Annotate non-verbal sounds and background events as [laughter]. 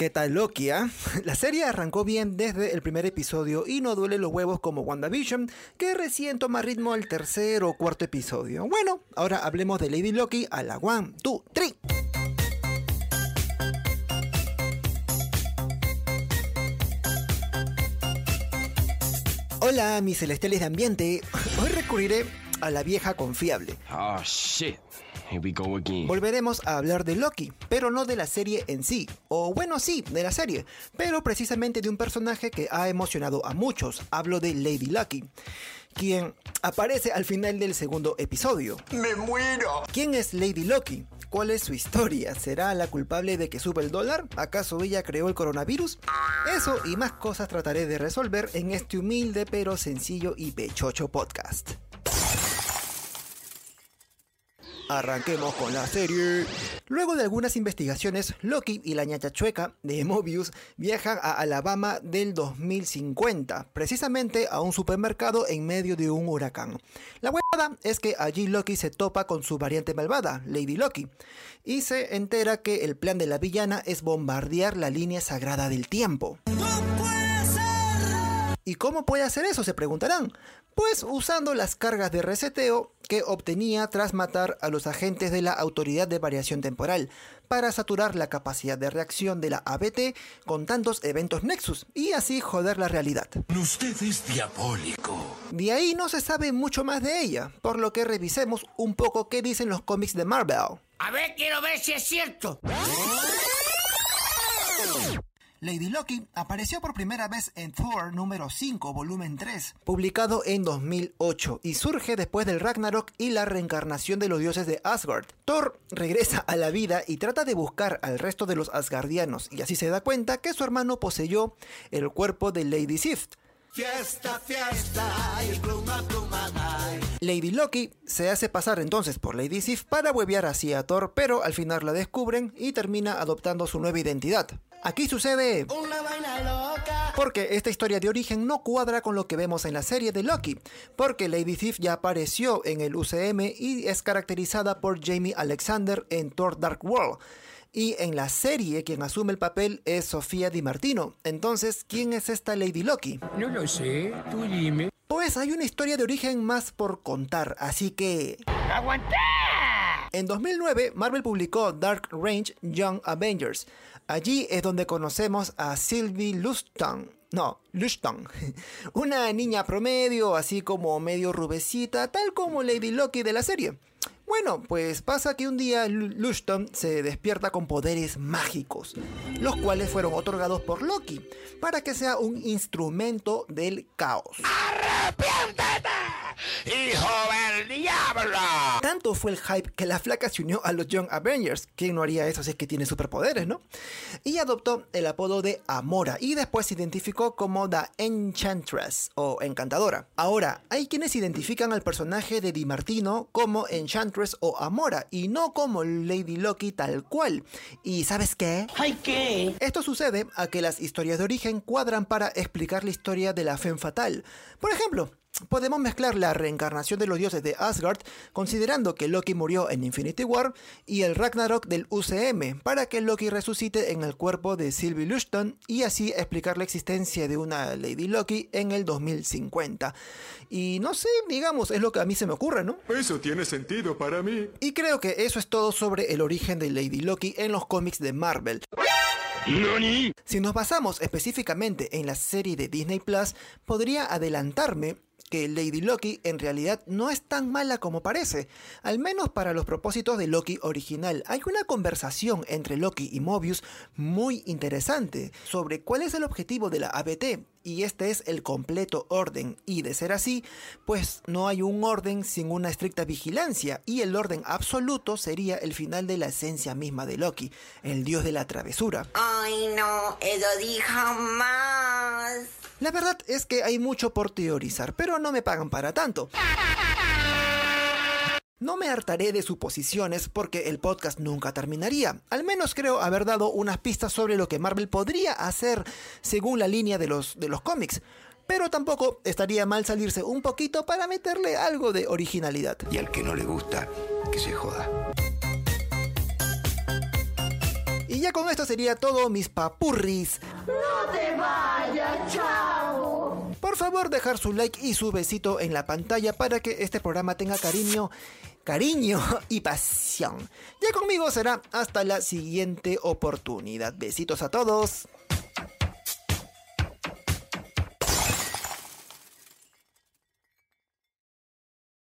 ¿Qué tal Loki? ah? [laughs] La serie arrancó bien desde el primer episodio y no duele los huevos como WandaVision, que recién toma ritmo al tercer o cuarto episodio. Bueno, ahora hablemos de Lady Loki a la 1, 2, 3. Hola, mis celestiales de ambiente. [laughs] Hoy recurriré a la vieja confiable. Oh shit. Here we go again. Volveremos a hablar de Loki, pero no de la serie en sí. O bueno, sí, de la serie, pero precisamente de un personaje que ha emocionado a muchos. Hablo de Lady Lucky, quien aparece al final del segundo episodio. ¡Me muero! ¿Quién es Lady Loki? ¿Cuál es su historia? ¿Será la culpable de que sube el dólar? ¿Acaso ella creó el coronavirus? Eso y más cosas trataré de resolver en este humilde pero sencillo y pechocho podcast. Arranquemos con la serie. Luego de algunas investigaciones, Loki y la ñacha chueca de Mobius viajan a Alabama del 2050, precisamente a un supermercado en medio de un huracán. La huevada es que allí Loki se topa con su variante malvada, Lady Loki, y se entera que el plan de la villana es bombardear la línea sagrada del tiempo. ¿Y cómo puede hacer eso? Se preguntarán. Pues usando las cargas de reseteo que obtenía tras matar a los agentes de la Autoridad de Variación Temporal, para saturar la capacidad de reacción de la ABT con tantos eventos Nexus y así joder la realidad. Usted es diabólico. De ahí no se sabe mucho más de ella, por lo que revisemos un poco qué dicen los cómics de Marvel. A ver, quiero ver si es cierto. Lady Loki apareció por primera vez en Thor número 5, volumen 3, publicado en 2008, y surge después del Ragnarok y la reencarnación de los dioses de Asgard. Thor regresa a la vida y trata de buscar al resto de los asgardianos, y así se da cuenta que su hermano poseyó el cuerpo de Lady Sif. Fiesta, fiesta, y pluma, pluma, ay. Lady Loki se hace pasar entonces por Lady Sif para huevear así a Thor, pero al final la descubren y termina adoptando su nueva identidad. Aquí sucede Una vaina loca. porque esta historia de origen no cuadra con lo que vemos en la serie de Loki, porque Lady Sif ya apareció en el UCM y es caracterizada por Jamie Alexander en Thor Dark World. Y en la serie quien asume el papel es Sofía Di Martino. Entonces, ¿quién es esta Lady Loki? No lo sé, tú dime. Pues hay una historia de origen más por contar, así que... ¡Aguantá! En 2009, Marvel publicó Dark Range Young Avengers. Allí es donde conocemos a Sylvie Luston. No, Luston. [laughs] Una niña promedio, así como medio rubecita, tal como Lady Loki de la serie. Bueno, pues pasa que un día Lu- Luston se despierta con poderes mágicos, los cuales fueron otorgados por Loki, para que sea un instrumento del caos. ¡Hijo del diablo! Tanto fue el hype que la flaca se unió a los Young Avengers. ¿Quién no haría eso si es que tiene superpoderes, no? Y adoptó el apodo de Amora y después se identificó como The Enchantress o Encantadora. Ahora, hay quienes identifican al personaje de Di Martino como Enchantress o Amora y no como Lady Loki tal cual. ¿Y sabes qué? ¿Ay qué? Esto sucede a que las historias de origen cuadran para explicar la historia de la Femme Fatal. Por ejemplo, podemos mezclar la reencarnación de los dioses de Asgard, considerando que Loki murió en Infinity War, y el Ragnarok del UCM, para que Loki resucite en el cuerpo de Sylvie Luston y así explicar la existencia de una Lady Loki en el 2050. Y no sé, digamos, es lo que a mí se me ocurre, ¿no? Eso tiene sentido para mí. Y creo que eso es todo sobre el origen de Lady Loki en los cómics de Marvel. Si nos basamos específicamente en la serie de Disney Plus, podría adelantarme que Lady Loki en realidad no es tan mala como parece, al menos para los propósitos de Loki original. Hay una conversación entre Loki y Mobius muy interesante sobre cuál es el objetivo de la ABT, y este es el completo orden, y de ser así, pues no hay un orden sin una estricta vigilancia, y el orden absoluto sería el final de la esencia misma de Loki, el dios de la travesura. Ay, no, eso di jamás. La verdad es que hay mucho por teorizar, pero no me pagan para tanto. No me hartaré de suposiciones porque el podcast nunca terminaría. Al menos creo haber dado unas pistas sobre lo que Marvel podría hacer según la línea de los, de los cómics. Pero tampoco estaría mal salirse un poquito para meterle algo de originalidad. Y al que no le gusta, que se joda. Y Y ya con esto sería todo, mis papurris. No te vayas, chao. Favor, dejar su like y su besito en la pantalla para que este programa tenga cariño, cariño y pasión. Ya conmigo será hasta la siguiente oportunidad. Besitos a todos.